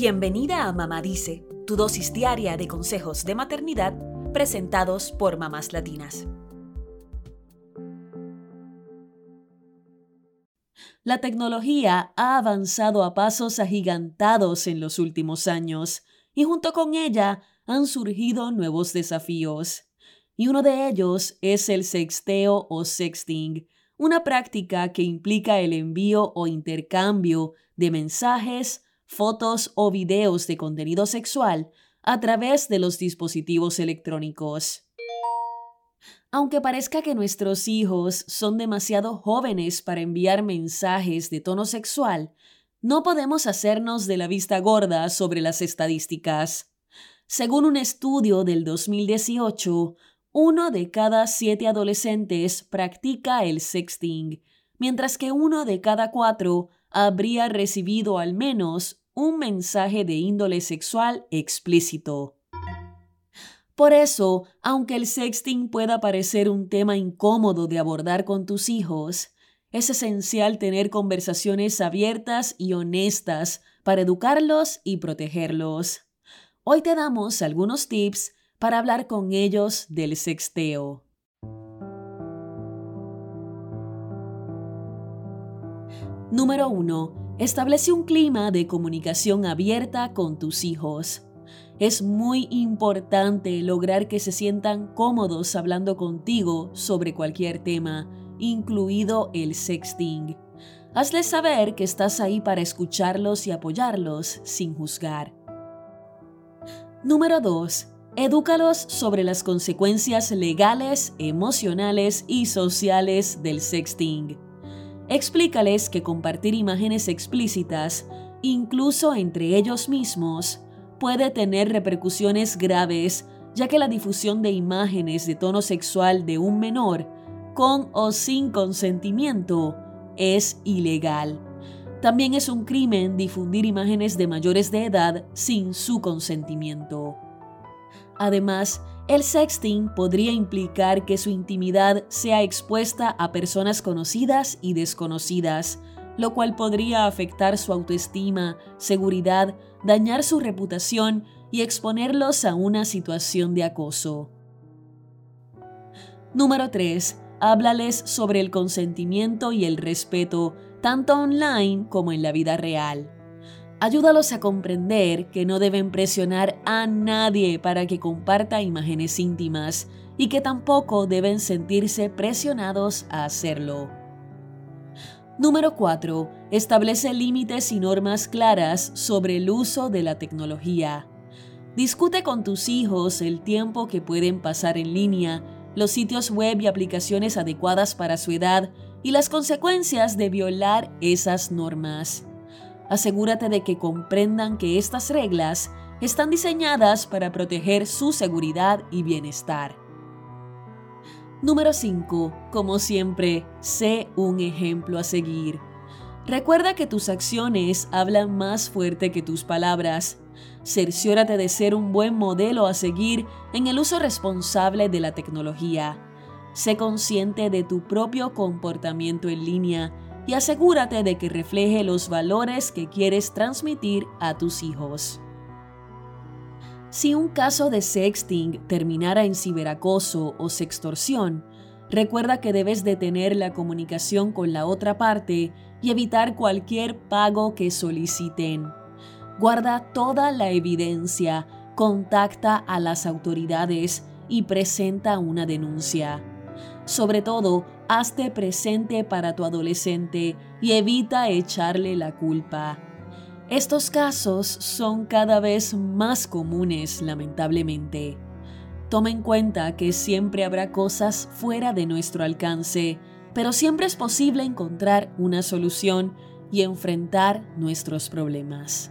Bienvenida a Mamá Dice, tu dosis diaria de consejos de maternidad presentados por mamás latinas. La tecnología ha avanzado a pasos agigantados en los últimos años y junto con ella han surgido nuevos desafíos. Y uno de ellos es el sexteo o sexting, una práctica que implica el envío o intercambio de mensajes, fotos o videos de contenido sexual a través de los dispositivos electrónicos. Aunque parezca que nuestros hijos son demasiado jóvenes para enviar mensajes de tono sexual, no podemos hacernos de la vista gorda sobre las estadísticas. Según un estudio del 2018, uno de cada siete adolescentes practica el sexting, mientras que uno de cada cuatro habría recibido al menos un mensaje de índole sexual explícito. Por eso, aunque el sexting pueda parecer un tema incómodo de abordar con tus hijos, es esencial tener conversaciones abiertas y honestas para educarlos y protegerlos. Hoy te damos algunos tips para hablar con ellos del sexteo. Número 1. Establece un clima de comunicación abierta con tus hijos. Es muy importante lograr que se sientan cómodos hablando contigo sobre cualquier tema, incluido el sexting. Hazles saber que estás ahí para escucharlos y apoyarlos sin juzgar. Número 2. Edúcalos sobre las consecuencias legales, emocionales y sociales del sexting. Explícales que compartir imágenes explícitas, incluso entre ellos mismos, puede tener repercusiones graves, ya que la difusión de imágenes de tono sexual de un menor, con o sin consentimiento, es ilegal. También es un crimen difundir imágenes de mayores de edad sin su consentimiento. Además, el sexting podría implicar que su intimidad sea expuesta a personas conocidas y desconocidas, lo cual podría afectar su autoestima, seguridad, dañar su reputación y exponerlos a una situación de acoso. Número 3. Háblales sobre el consentimiento y el respeto, tanto online como en la vida real. Ayúdalos a comprender que no deben presionar a nadie para que comparta imágenes íntimas y que tampoco deben sentirse presionados a hacerlo. Número 4. Establece límites y normas claras sobre el uso de la tecnología. Discute con tus hijos el tiempo que pueden pasar en línea, los sitios web y aplicaciones adecuadas para su edad y las consecuencias de violar esas normas. Asegúrate de que comprendan que estas reglas están diseñadas para proteger su seguridad y bienestar. Número 5. Como siempre, sé un ejemplo a seguir. Recuerda que tus acciones hablan más fuerte que tus palabras. Cerciórate de ser un buen modelo a seguir en el uso responsable de la tecnología. Sé consciente de tu propio comportamiento en línea y asegúrate de que refleje los valores que quieres transmitir a tus hijos. Si un caso de sexting terminara en ciberacoso o sextorsión, recuerda que debes detener la comunicación con la otra parte y evitar cualquier pago que soliciten. Guarda toda la evidencia, contacta a las autoridades y presenta una denuncia. Sobre todo, hazte presente para tu adolescente y evita echarle la culpa. Estos casos son cada vez más comunes, lamentablemente. Toma en cuenta que siempre habrá cosas fuera de nuestro alcance, pero siempre es posible encontrar una solución y enfrentar nuestros problemas.